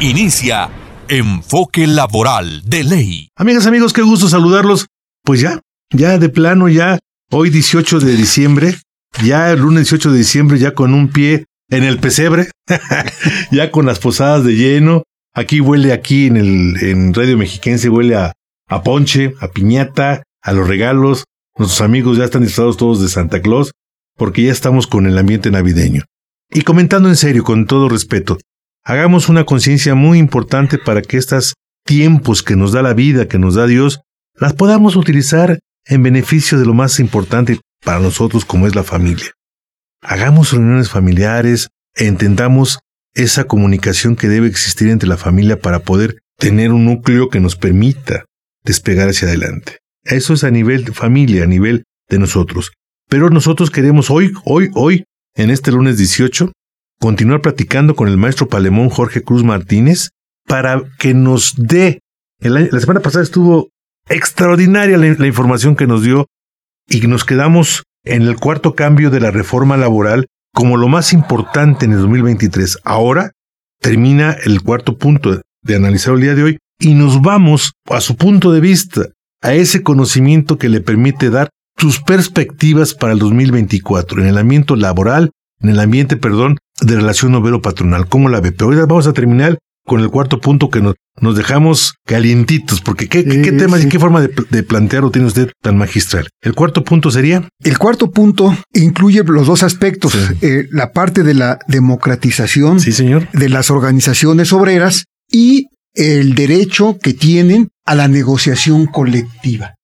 Inicia Enfoque Laboral de Ley. Amigas, amigos, qué gusto saludarlos. Pues ya, ya de plano, ya hoy 18 de diciembre, ya el lunes 18 de diciembre, ya con un pie en el pesebre, ya con las posadas de lleno. Aquí huele, aquí en el en Radio Mexiquense huele a, a ponche, a piñata, a los regalos. Nuestros amigos ya están disfrazados todos de Santa Claus, porque ya estamos con el ambiente navideño. Y comentando en serio, con todo respeto, Hagamos una conciencia muy importante para que estos tiempos que nos da la vida, que nos da Dios, las podamos utilizar en beneficio de lo más importante para nosotros como es la familia. Hagamos reuniones familiares e entendamos esa comunicación que debe existir entre la familia para poder tener un núcleo que nos permita despegar hacia adelante. Eso es a nivel de familia, a nivel de nosotros. Pero nosotros queremos hoy, hoy, hoy, en este lunes 18, continuar platicando con el maestro Palemón Jorge Cruz Martínez para que nos dé. la semana pasada estuvo extraordinaria la, información que nos dio y nos quedamos en el cuarto cambio de la reforma laboral como lo más importante en el 2023. Ahora termina el cuarto punto de analizar el día de hoy y nos vamos a su punto de vista, a ese conocimiento que le permite dar sus perspectivas para el 2024 en el ambiente laboral, en el ambiente, perdón, de relación obrero-patronal. ¿Cómo la ve? Pero hoy vamos a terminar con el cuarto punto que nos, nos dejamos calientitos, porque ¿qué, qué, tema y qué forma de, de plantearlo tiene usted tan magistral? ¿El cuarto punto sería? El cuarto punto incluye los dos aspectos, eh, la parte de la democratización sí, señor. de las organizaciones obreras y el derecho que tienen a la negociación colectiva.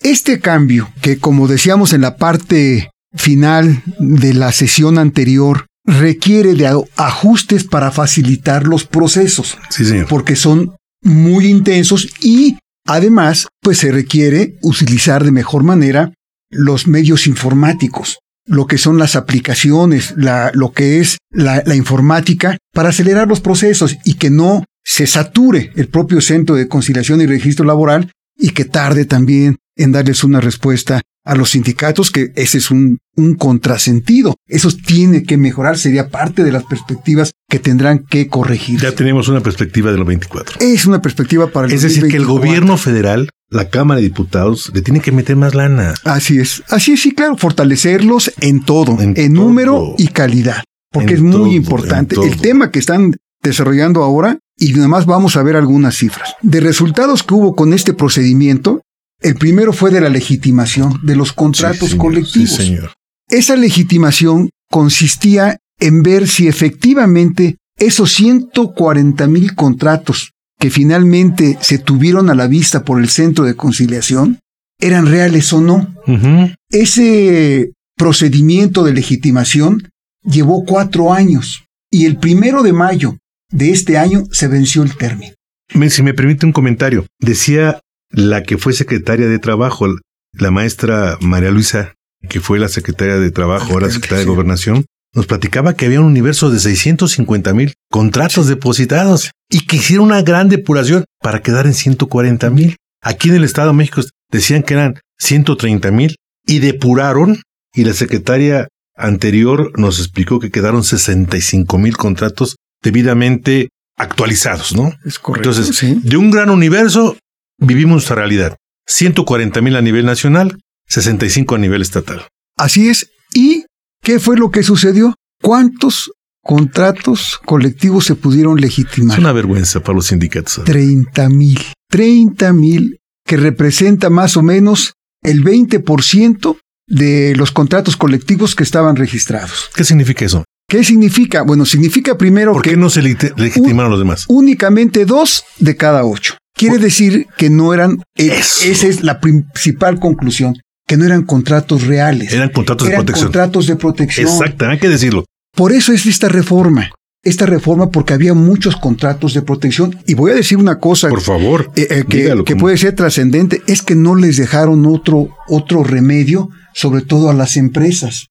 Este cambio, que como decíamos en la parte final de la sesión anterior, requiere de ajustes para facilitar los procesos. Sí, señor. Porque son muy intensos y además, pues se requiere utilizar de mejor manera los medios informáticos, lo que son las aplicaciones, la, lo que es la, la informática, para acelerar los procesos y que no se sature el propio centro de conciliación y registro laboral y que tarde también en darles una respuesta a los sindicatos, que ese es un, un contrasentido. Eso tiene que mejorar, sería parte de las perspectivas que tendrán que corregir. Ya tenemos una perspectiva de los 24. Es una perspectiva para el Es decir, que el gobierno federal, la Cámara de Diputados, le tiene que meter más lana. Así es. Así es, sí, claro, fortalecerlos en todo, en, número y calidad. Porque es muy importante. El tema que están desarrollando ahora, y nada más vamos a ver algunas cifras. De resultados que hubo con este procedimiento, el primero fue de la legitimación de los contratos colectivos. señor. Esa legitimación consistía en ver si efectivamente esos 140 mil contratos que finalmente se tuvieron a la vista por el centro de conciliación eran reales o no. Ese procedimiento de legitimación llevó cuatro años y el primero de mayo de este año se venció el término. Si me permite un comentario, decía la que fue secretaria de Trabajo, la maestra María Luisa, que fue la secretaria de Trabajo, ahora secretaria de Gobernación, nos platicaba que había un universo de 650 mil contratos depositados y que hicieron una gran depuración para quedar en 140 mil. Aquí en el Estado de México decían que eran 130 mil y depuraron y la secretaria anterior nos explicó que quedaron 65 mil contratos debidamente actualizados, ¿no? Es correcto. Entonces, de un gran universo vivimos nuestra realidad. 140 mil a nivel nacional, 65 a nivel estatal. Así es. ¿Y qué fue lo que sucedió? ¿Cuántos contratos colectivos se pudieron legitimar? Es una vergüenza para los sindicatos. 30 mil. 30 mil, que representa más o menos el 20% de los contratos colectivos que estaban registrados. ¿Qué significa eso? ¿Qué significa? Bueno, significa primero ¿Por que... qué no se legitimaron los demás? Únicamente dos de cada ocho. Quiere decir que no eran, eh, esa es la principal conclusión, que no eran contratos reales. Eran contratos de protección. contratos de protección. Exacto, hay que decirlo. Por eso es esta reforma. esta reforma porque había muchos contratos de protección. Y voy a decir una cosa. Por favor. eh, eh, que, que puede ser trascendente, es que no les dejaron otro, otro remedio, sobre todo a las empresas.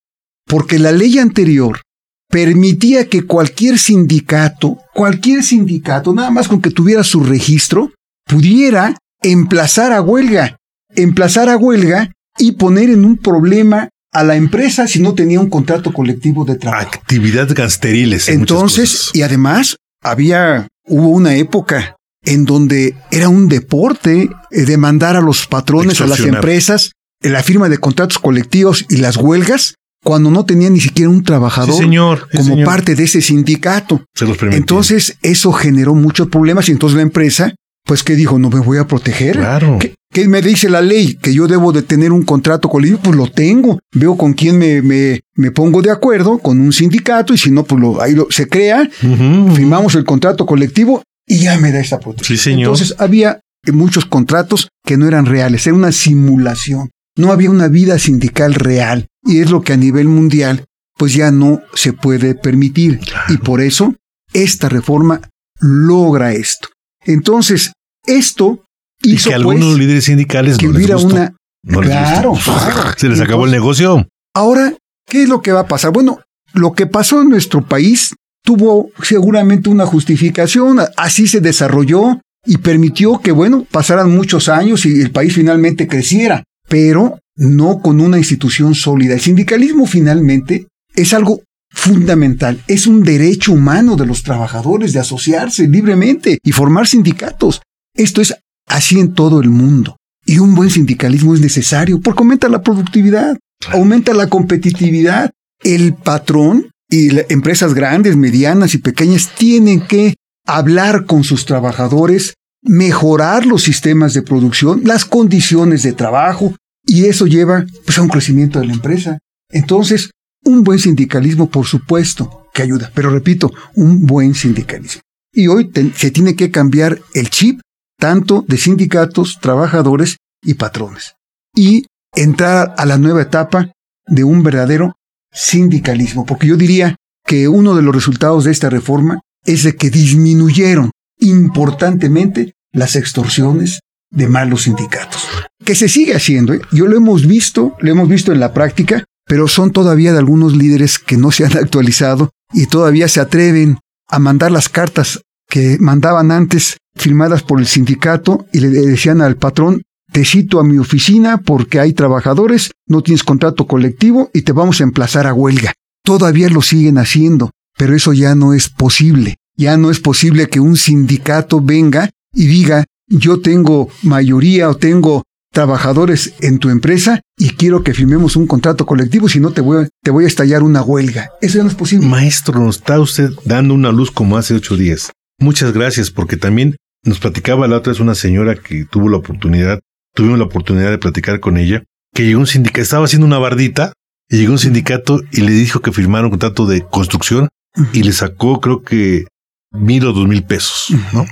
Porque la ley anterior permitía que cualquier sindicato, cualquier sindicato, nada más con que tuviera su registro, pudiera emplazar a huelga, emplazar a huelga y poner en un problema a la empresa si no tenía un contrato colectivo de trabajo. Actividades gasteriles. Entonces, y además, había, hubo una época en donde era un deporte eh, demandar a los patrones, a las empresas, en la firma de contratos colectivos y las huelgas, cuando no tenía ni siquiera un trabajador sí, señor, sí, como señor. parte de ese sindicato. Se los. Entonces, eso generó muchos problemas y entonces la empresa, pues, ¿qué dijo? No me voy a proteger. Claro. ¿Qué, qué me dice la ley? Que yo debo de tener un contrato colectivo, pues lo tengo. Veo con quién me, me, me pongo de acuerdo, con un sindicato, y si no, pues lo, ahí lo, se crea, Uh -huh. firmamos el contrato colectivo y ya me da esa protección. Sí, señor. Entonces, había muchos contratos que no eran reales, era una simulación. No había una vida sindical real. Y es lo que a nivel mundial, pues ya no se puede permitir. Claro. Y por eso, esta reforma logra esto. Entonces, esto y hizo que algunos pues, líderes sindicales que no les hubiera gustó. una No les claro, gustó. claro. Se les acabó el negocio. Ahora, ¿qué es lo que va a pasar? Bueno, lo que pasó en nuestro país tuvo seguramente una justificación, así se desarrolló y permitió que, bueno, pasaran muchos años y el país finalmente creciera, pero no con una institución sólida. El sindicalismo finalmente es algo fundamental, es un derecho humano de los trabajadores de asociarse libremente y formar sindicatos. Esto es así en todo el mundo. Y un buen sindicalismo es necesario porque aumenta la productividad, aumenta la competitividad. El patrón y las empresas grandes, medianas y pequeñas tienen que hablar con sus trabajadores, mejorar los sistemas de producción, las condiciones de trabajo, y eso lleva pues, a un crecimiento de la empresa. Entonces, un buen sindicalismo, por supuesto, que ayuda, pero repito, un buen sindicalismo. Y hoy te, se tiene que cambiar el chip tanto de sindicatos, trabajadores y patrones. Y entrar a la nueva etapa de un verdadero sindicalismo, porque yo diría que uno de los resultados de esta reforma es de que disminuyeron importantemente las extorsiones de malos sindicatos. Que se sigue haciendo, ¿eh? yo lo hemos visto, lo hemos visto en la práctica, pero son todavía de algunos líderes que no se han actualizado y todavía se atreven a mandar las cartas que mandaban antes firmadas por el sindicato y le decían al patrón, te cito a mi oficina porque hay trabajadores, no tienes contrato colectivo y te vamos a emplazar a huelga. Todavía lo siguen haciendo, pero eso ya no es posible. Ya no es posible que un sindicato venga y diga, yo tengo mayoría o tengo trabajadores en tu empresa y quiero que firmemos un contrato colectivo, si no te voy, a, te voy a estallar una huelga. Eso ya no es posible. Maestro, nos está usted dando una luz como hace ocho días. Muchas gracias, porque también nos platicaba la otra vez una señora que tuvo la oportunidad, tuvimos la oportunidad de platicar con ella, que llegó un sindicato, estaba haciendo una bardita y llegó un sindicato y le dijo que firmara un contrato de construcción y le sacó creo que mil o dos mil pesos, ¿no?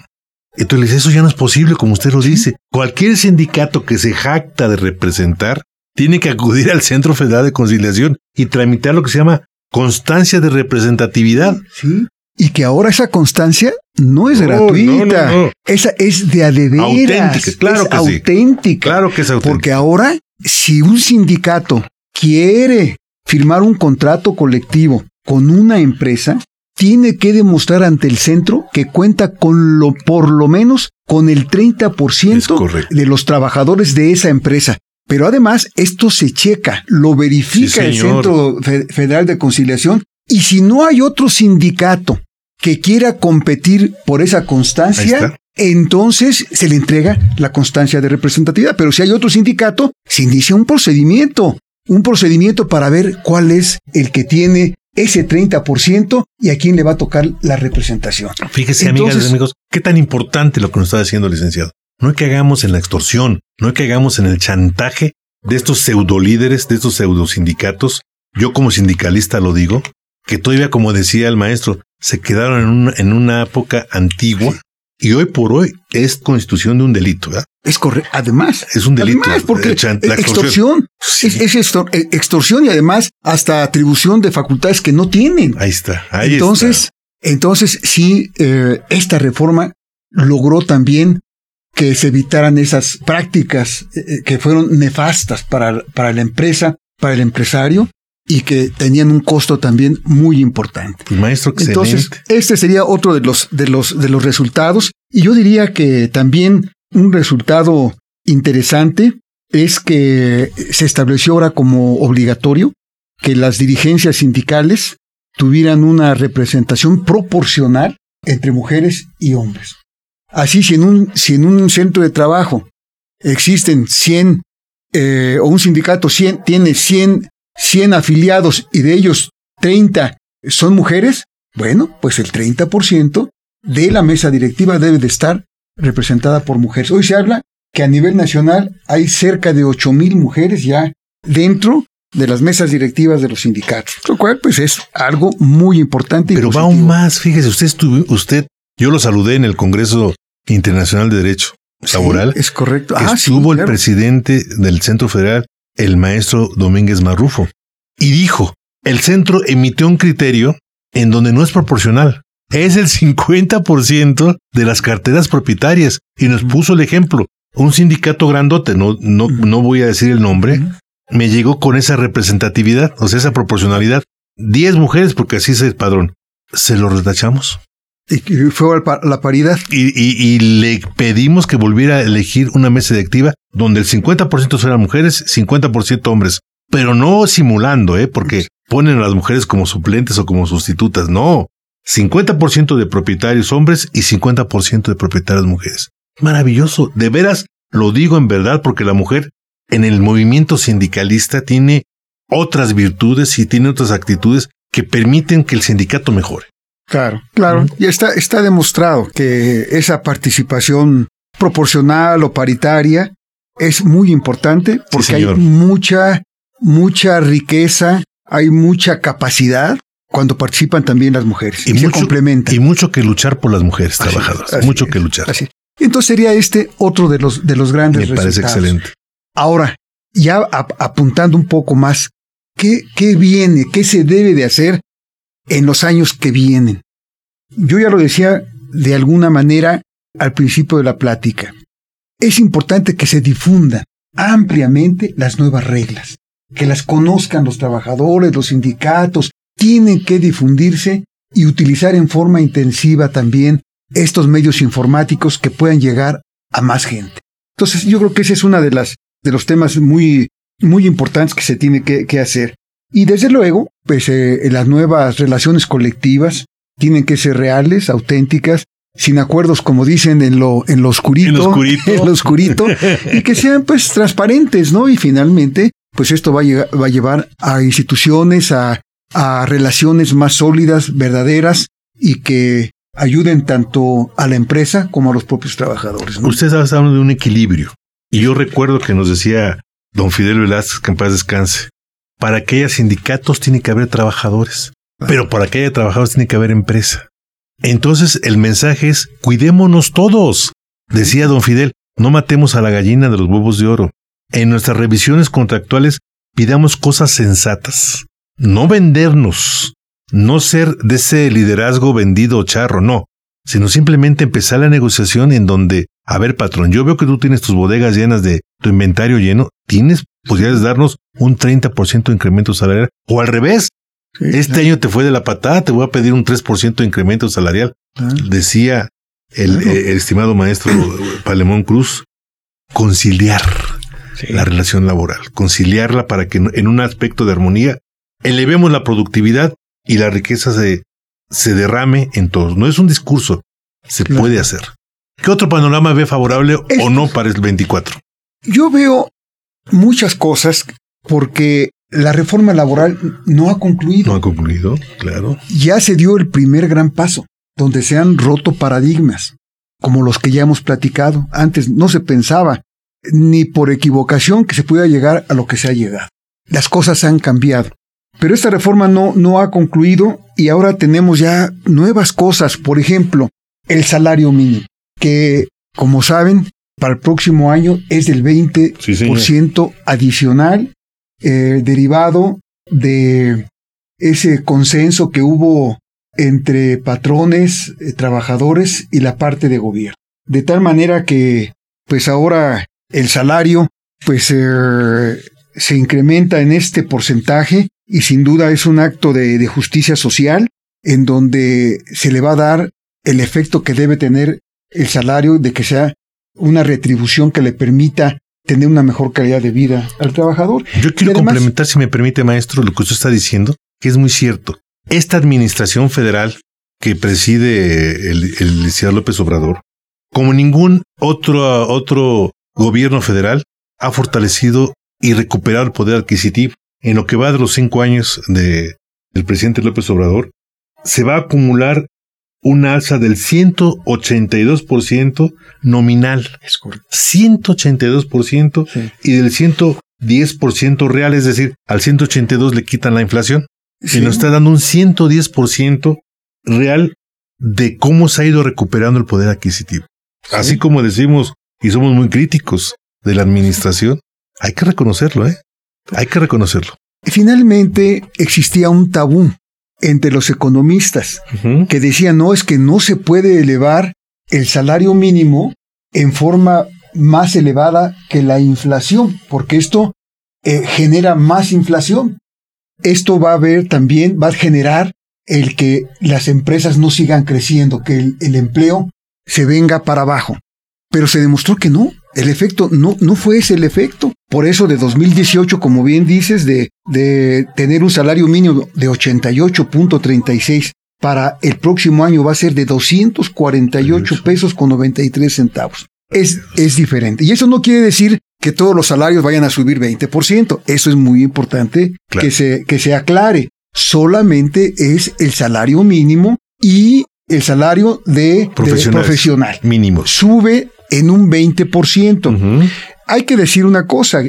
Entonces le dice, eso ya no es posible, como usted lo dice. Cualquier sindicato que se jacta de representar tiene que acudir al Centro Federal de Conciliación y tramitar lo que se llama constancia de representatividad. Sí. Y que ahora esa constancia no es No, gratuita. no, no, no. Esa es de a de veras. Auténtica, claro es que sí. auténtica. Claro que es auténtico. Porque ahora, si un sindicato quiere firmar un contrato colectivo con una empresa, tiene que demostrar ante el centro que cuenta con lo, por lo menos con el Es 30% correcto. de los trabajadores de esa empresa. Pero además, esto se checa, lo verifica Sí, el. Centro Fe- Federal de Conciliación. Y si no hay otro sindicato que quiera competir por esa constancia, entonces se le entrega la constancia de representatividad. Pero si hay otro sindicato, se inicia un procedimiento, un procedimiento para ver cuál es el que tiene ese 30% y a quién le va a tocar la representación. Fíjese, Entonces- amigas y amigos, qué tan importante lo que nos está diciendo el licenciado. No hay que hagamos en la extorsión, no hay que hagamos en el chantaje de estos pseudolíderes, de estos pseudosindicatos. Yo como sindicalista lo digo, que todavía, como decía el maestro, se quedaron en una, en una época antigua y hoy por hoy es constitución de un delito, ¿verdad? Es correcto. Además, Es un delito. Además, porque la extorsión, Sí. es, es extor- eh, extorsión y además hasta atribución de facultades que no tienen. Ahí está. Ahí Entonces, está. Entonces, sí, eh, esta reforma logró también que se evitaran esas prácticas eh, eh, que fueron nefastas para, para la empresa, para el empresario, y que tenían un costo también muy importante. maestro, excelente. Entonces, este sería otro de los, de los, de los resultados. Y yo diría que también un resultado interesante es que se estableció ahora como obligatorio que las dirigencias sindicales tuvieran una representación proporcional entre mujeres y hombres. Así, si en un, si en un centro de trabajo existen 100, eh, o un sindicato 100, tiene 100, 100 afiliados y de ellos 30 son mujeres, bueno, pues el 30% de la mesa directiva debe de estar representada por mujeres. Hoy se habla que a nivel nacional hay cerca de 8.000 mujeres ya dentro de las mesas directivas de los sindicatos, lo cual pues es algo muy importante. Pero va aún más, fíjese, usted, estuvo, usted, yo lo saludé en el Congreso Internacional de Derecho Laboral. es correcto. Ah, estuvo el presidente del Centro Federal, el maestro Domínguez Marrufo, y dijo, el centro emitió un criterio en donde no es proporcional. Es el 50% de las carteras propietarias y nos puso el ejemplo. Un sindicato grandote, no, no, no voy a decir el nombre, me llegó con esa representatividad, o sea, esa proporcionalidad. Diez mujeres, porque así es el padrón. Se lo retachamos. Y fue la paridad. Y, le pedimos que volviera a elegir una mesa directiva donde el 50% fueran mujeres, 50% hombres. Pero no simulando, ¿eh? Porque ponen a las mujeres como suplentes o como sustitutas. No. 50% de propietarios hombres y 50% de propietarias mujeres. Maravilloso. De veras, lo digo en verdad porque la mujer en el movimiento sindicalista tiene otras virtudes y tiene otras actitudes que permiten que el sindicato mejore. Claro, claro. Y está, está demostrado que esa participación proporcional o paritaria es muy importante porque hay mucha, mucha riqueza, hay mucha capacidad cuando participan también las mujeres y, mucho, se complementan. Y mucho que luchar por las mujeres trabajadoras. mucho que luchar. Así. Entonces sería este otro de los, de los grandes Me parece excelente. Ahora, ya apuntando un poco más, ¿qué, ¿qué viene? ¿Qué se debe de hacer en los años que vienen? Yo ya lo decía de alguna manera al principio de la plática. Es importante que se difundan ampliamente las nuevas reglas, que las conozcan los trabajadores, los sindicatos, tienen que difundirse y utilizar en forma intensiva también estos medios informáticos que puedan llegar a más gente. Entonces yo creo que ese es uno de de los temas muy, muy importantes que se tiene que, hacer. Y desde luego, pues eh, las nuevas relaciones colectivas tienen que ser reales, auténticas, sin acuerdos, como dicen, en lo, en lo oscurito. En lo oscurito. en lo oscurito y que sean pues transparentes, ¿no? Y finalmente, pues esto va a, va a llevar a instituciones, a, a relaciones más sólidas, verdaderas y que ayuden tanto a la empresa como a los propios trabajadores. ¿no? Usted está hablando de un equilibrio. Y yo recuerdo que nos decía don Fidel Velázquez, que en paz descanse, para que haya sindicatos tiene que haber trabajadores, pero para que haya trabajadores tiene que haber empresa. Entonces el mensaje es, cuidémonos todos. Decía don Fidel, no matemos a la gallina de los huevos de oro. En nuestras revisiones contractuales pidamos cosas sensatas. No vendernos, no ser de ese liderazgo vendido o charro, no, sino simplemente empezar la negociación en donde a ver, patrón, yo veo que tú tienes tus bodegas llenas de tu inventario lleno. ¿Tienes de darnos un 30% de incremento salarial? O al revés, este año te fue de la patada, te voy a pedir un 3% de incremento salarial. Decía el, eh, estimado maestro Palemón Cruz, conciliar la relación laboral, conciliarla para que en un aspecto de armonía elevemos la productividad y la riqueza se, se derrame en todos. No es un discurso, se puede hacer. ¿Qué otro panorama ve favorable o no para el 24? Yo veo muchas cosas porque la reforma laboral no ha concluido. No ha concluido, claro. Ya se dio el primer gran paso, donde se han roto paradigmas, como los que ya hemos platicado. Antes no se pensaba ni por equivocación que se pudiera llegar a lo que se ha llegado. Las cosas han cambiado. Pero esta reforma no, no ha concluido y ahora tenemos ya nuevas cosas. Por ejemplo, el salario mínimo que, como saben, para el próximo año es del 20% adicional eh, derivado de ese consenso que hubo entre patrones, eh, trabajadores y la parte de gobierno. De tal manera que, pues ahora el salario, pues eh, se incrementa en este porcentaje y sin duda es un acto de, de justicia social en donde se le va a dar el efecto que debe tener el salario de que sea una retribución que le permita tener una mejor calidad de vida al trabajador. Yo quiero complementar, si me permite, maestro, lo que usted está diciendo, que es muy cierto. Esta administración federal que preside el, el licenciado López Obrador, como ningún otro, otro gobierno federal, ha fortalecido y recuperado el poder adquisitivo. En lo que va de los cinco años de, del presidente López Obrador, se va a acumular una alza del 182% nominal. Es correcto. 182% Sí. y del 110% real, es decir, al 182 le quitan la inflación Sí. y nos está dando un 110% real de cómo se ha ido recuperando el poder adquisitivo. Así como decimos y somos muy críticos de la administración, hay que reconocerlo, ¿eh? Hay que reconocerlo. Finalmente existía un tabú entre los economistas que decían, no, es que no se puede elevar el salario mínimo en forma más elevada que la inflación, porque esto eh, genera más inflación. Esto va a ver también, va a generar el que las empresas no sigan creciendo, que el, el empleo se venga para abajo. Pero se demostró que no, el efecto no, no fue ese el efecto. Por eso de 2018, como bien dices, de, de tener un salario mínimo de 88.36 para el próximo año va a ser de 248 pesos con 93 centavos. Es, es diferente. Y eso no quiere decir que todos los salarios vayan a subir 20%. Eso es muy importante Claro. que, se, que se aclare. Solamente es el salario mínimo y el salario de, profesional. Mínimos. Sube en un 20%. Ujú. Hay que decir una cosa.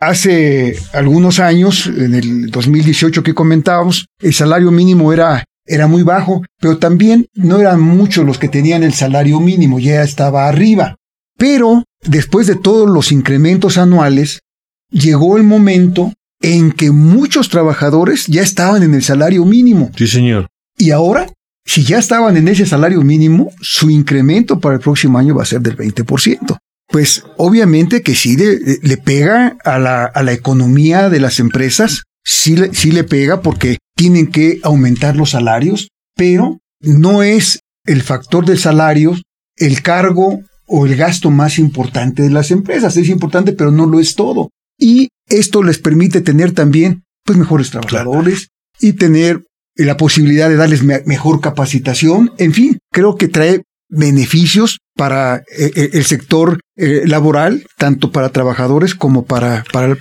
Hace algunos años, en el 2018 que comentábamos, el salario mínimo era, era muy bajo, pero también no eran muchos los que tenían el salario mínimo, ya estaba arriba. Pero después de todos los incrementos anuales, llegó el momento en que muchos trabajadores ya estaban en el salario mínimo. Sí, señor. Y ahora, si ya estaban en ese salario mínimo, su incremento para el próximo año va a ser del 20%. Pues obviamente que sí le, le pega a la, a la economía de las empresas, sí le, sí le pega porque tienen que aumentar los salarios, pero no es el factor del salario el cargo o el gasto más importante de las empresas. Es importante, pero no lo es todo. Y esto les permite tener también pues mejores trabajadores y tener la posibilidad de darles me- mejor capacitación. En fin, creo que trae beneficios para eh, eh, el sector eh, laboral, tanto para trabajadores como para, para el-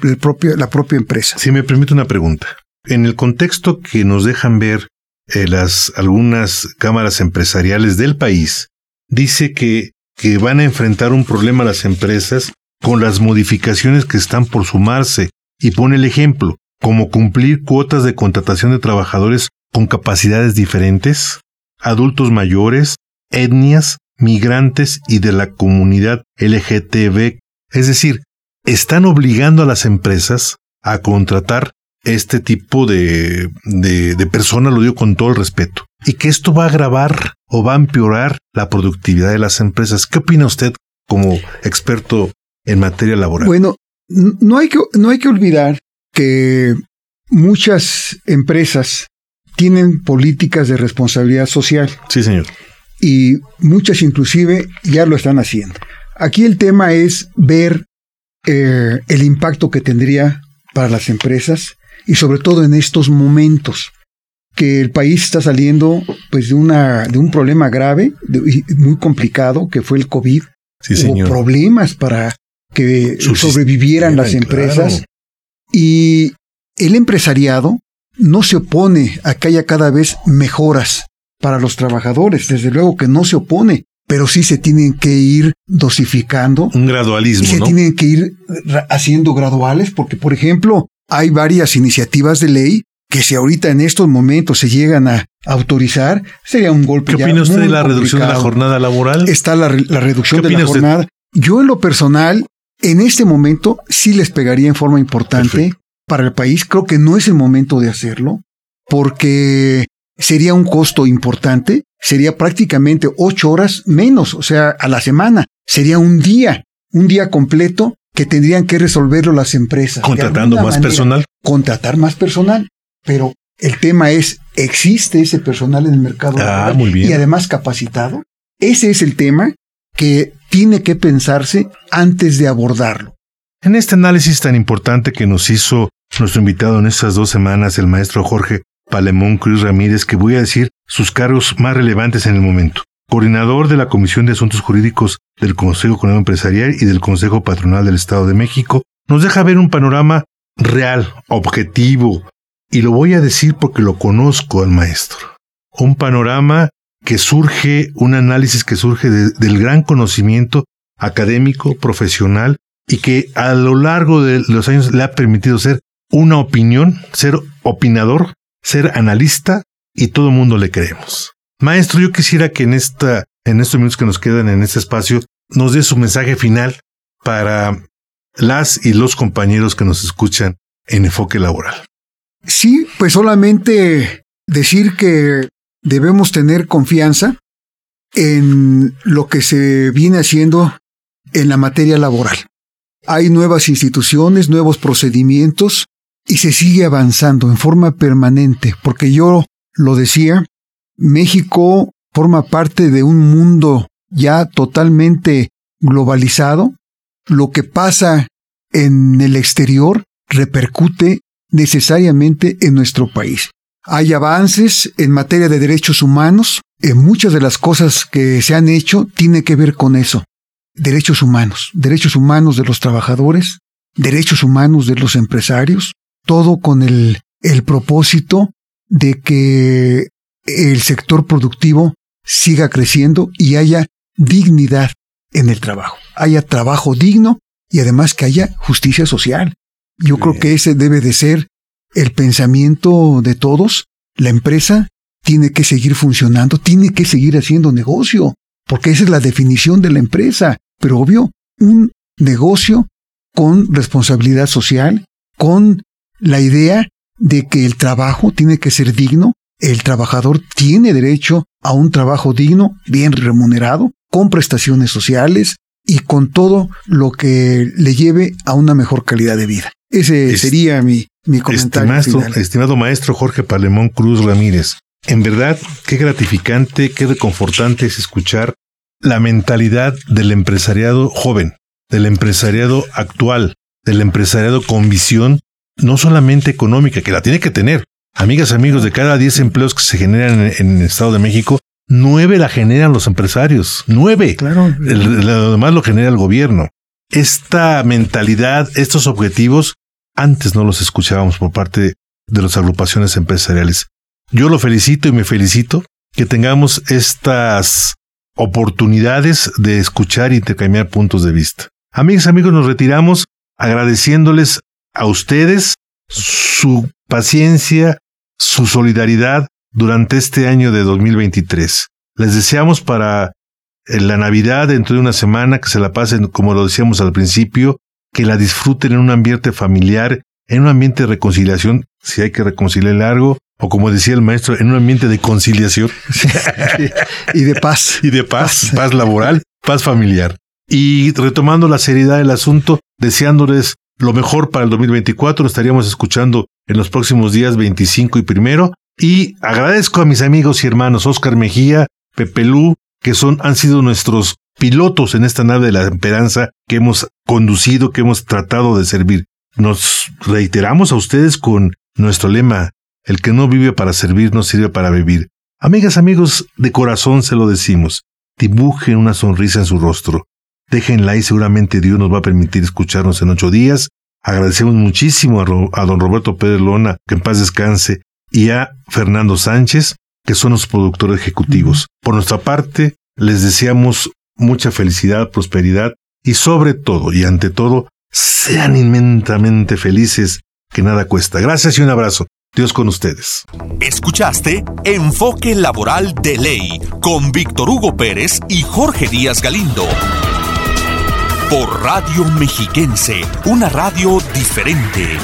la propia empresa. Si me permite una pregunta. En el contexto que nos dejan ver las algunas cámaras empresariales del país, dice que, que van a enfrentar un problema las empresas con las modificaciones que están por sumarse y pone el ejemplo, como cumplir cuotas de contratación de trabajadores con capacidades diferentes, adultos mayores, etnias, migrantes y de la comunidad LGTB. Es decir, están obligando a las empresas a contratar este tipo de, de, personas, lo digo con todo el respeto, y que esto va a agravar o va a empeorar la productividad de las empresas. ¿Qué opina usted como experto en materia laboral? Bueno, no hay que, no hay que olvidar que muchas empresas tienen políticas de responsabilidad social sí, señor. y muchas inclusive ya lo están haciendo. Aquí el tema es ver eh, el impacto que tendría para las empresas y sobre todo en estos momentos que el país está saliendo pues de una de un problema grave de- y muy complicado que fue el COVID Sí, hubo señor. problemas para que sobrevivieran las claro. empresas y el empresariado no se opone a que haya cada vez mejoras para los trabajadores, desde luego que no se opone, pero sí se tienen que ir dosificando Un y gradualismo, se ¿no? tienen que ir haciendo graduales, porque por ejemplo hay varias iniciativas de ley que si ahorita en estos momentos se llegan a autorizar, sería un golpe. ¿Qué ya opina usted de muy la reducción de la jornada laboral? está la, re- la reducción ¿Qué de la opina usted? jornada. Yo en lo personal, en este momento, sí les pegaría en forma importante Perfecto. Para el país. Creo que no es el momento de hacerlo, porque sería un costo importante, sería prácticamente ocho horas menos, o sea, a la semana, sería un día, un día completo que tendrían que resolverlo las empresas. Contratando más personal. Contratar más personal. Pero el tema es, ¿existe ese personal en el mercado? Ah, muy bien. Y además capacitado. Ese es el tema que tiene que pensarse antes de abordarlo. En este análisis tan importante que nos hizo nuestro invitado en estas dos semanas, el maestro Jorge Palemón Cruz Ramírez, que voy a decir sus cargos más relevantes en el momento. Coordinador de la Comisión de Asuntos Jurídicos del Consejo Económico Empresarial y del Consejo Patronal del Estado de México, nos deja ver un panorama real, objetivo, y lo voy a decir porque lo conozco al maestro. Un panorama que surge, un análisis que surge del gran conocimiento académico, profesional, y que a lo largo de los años le ha permitido ser una opinión, ser opinador, ser analista, y todo el mundo le creemos. Maestro, yo quisiera que en esta, en estos minutos que nos quedan en este espacio, nos dé su mensaje final para las y los compañeros que nos escuchan en enfoque laboral. Sí, pues solamente decir que debemos tener confianza en lo que se viene haciendo en la materia laboral. Hay nuevas instituciones, nuevos procedimientos y se sigue avanzando en forma permanente, porque yo lo decía, México forma parte de un mundo ya totalmente globalizado. Lo que pasa en el exterior repercute necesariamente en nuestro país. Hay avances en materia de derechos humanos. En muchas de las cosas que se han hecho tiene que ver con eso. Derechos humanos, derechos humanos de los trabajadores, derechos humanos de los empresarios, todo con el, el propósito de que el sector productivo siga creciendo y haya dignidad en el trabajo, haya trabajo digno y además que haya justicia social. Yo creo que ese debe de ser el pensamiento de todos. La empresa tiene que seguir funcionando, tiene que seguir haciendo negocio, porque esa es la definición de la empresa. Pero obvio, un negocio con responsabilidad social, con la idea de que el trabajo tiene que ser digno, el trabajador tiene derecho a un trabajo digno, bien remunerado, con prestaciones sociales y con todo lo que le lleve a una mejor calidad de vida. Ese sería mi, mi comentario. Estimado, estimado maestro Jorge Palemón Cruz Ramírez, en verdad, qué gratificante, qué reconfortante es escuchar la mentalidad del empresariado joven, del empresariado actual, del empresariado con visión no solamente económica, que la tiene que tener. Amigas, amigos, de cada 10 empleos que se generan en, el Estado de México, nueve la generan los empresarios. Nueve. Claro. lo demás lo genera el gobierno. Esta mentalidad, estos objetivos, antes no los escuchábamos por parte de las agrupaciones empresariales. Yo lo felicito y me felicito que tengamos estas oportunidades de escuchar y intercambiar puntos de vista. Amigas, amigos, nos retiramos agradeciéndoles a ustedes su paciencia, su solidaridad durante este año de 2023. Les deseamos para eh, la Navidad dentro de una semana que se la pasen, como lo decíamos al principio, que la disfruten en un ambiente familiar, en un ambiente de reconciliación, si hay que reconciliar algo, o como decía el maestro, en un ambiente de conciliación. y de paz. Y de paz, paz laboral, paz familiar. Y retomando la seriedad del asunto, deseándoles lo mejor para el 2024. Nos estaríamos escuchando en los próximos días 25 y primero. Y agradezco a mis amigos y hermanos Oscar Mejía, Pepe Lu, que son, han sido nuestros pilotos en esta nave de la esperanza que hemos conducido, que hemos tratado de servir. Nos reiteramos a ustedes con nuestro lema, el que no vive para servir no sirve para vivir. Amigas, amigos, de corazón se lo decimos. Dibujen una sonrisa en su rostro. Déjenla y seguramente Dios nos va a permitir escucharnos en ocho días. Agradecemos muchísimo a, don Roberto Pérez Lona, que en paz descanse, y a Fernando Sánchez, que son los productores ejecutivos. Por nuestra parte, les deseamos mucha felicidad, prosperidad y sobre todo y ante todo, sean inmensamente felices, que nada cuesta. Gracias y un abrazo. Dios con ustedes. Escuchaste Enfoque Laboral de Ley con Víctor Hugo Pérez y Jorge Díaz Galindo por Radio Mexiquense, una radio diferente.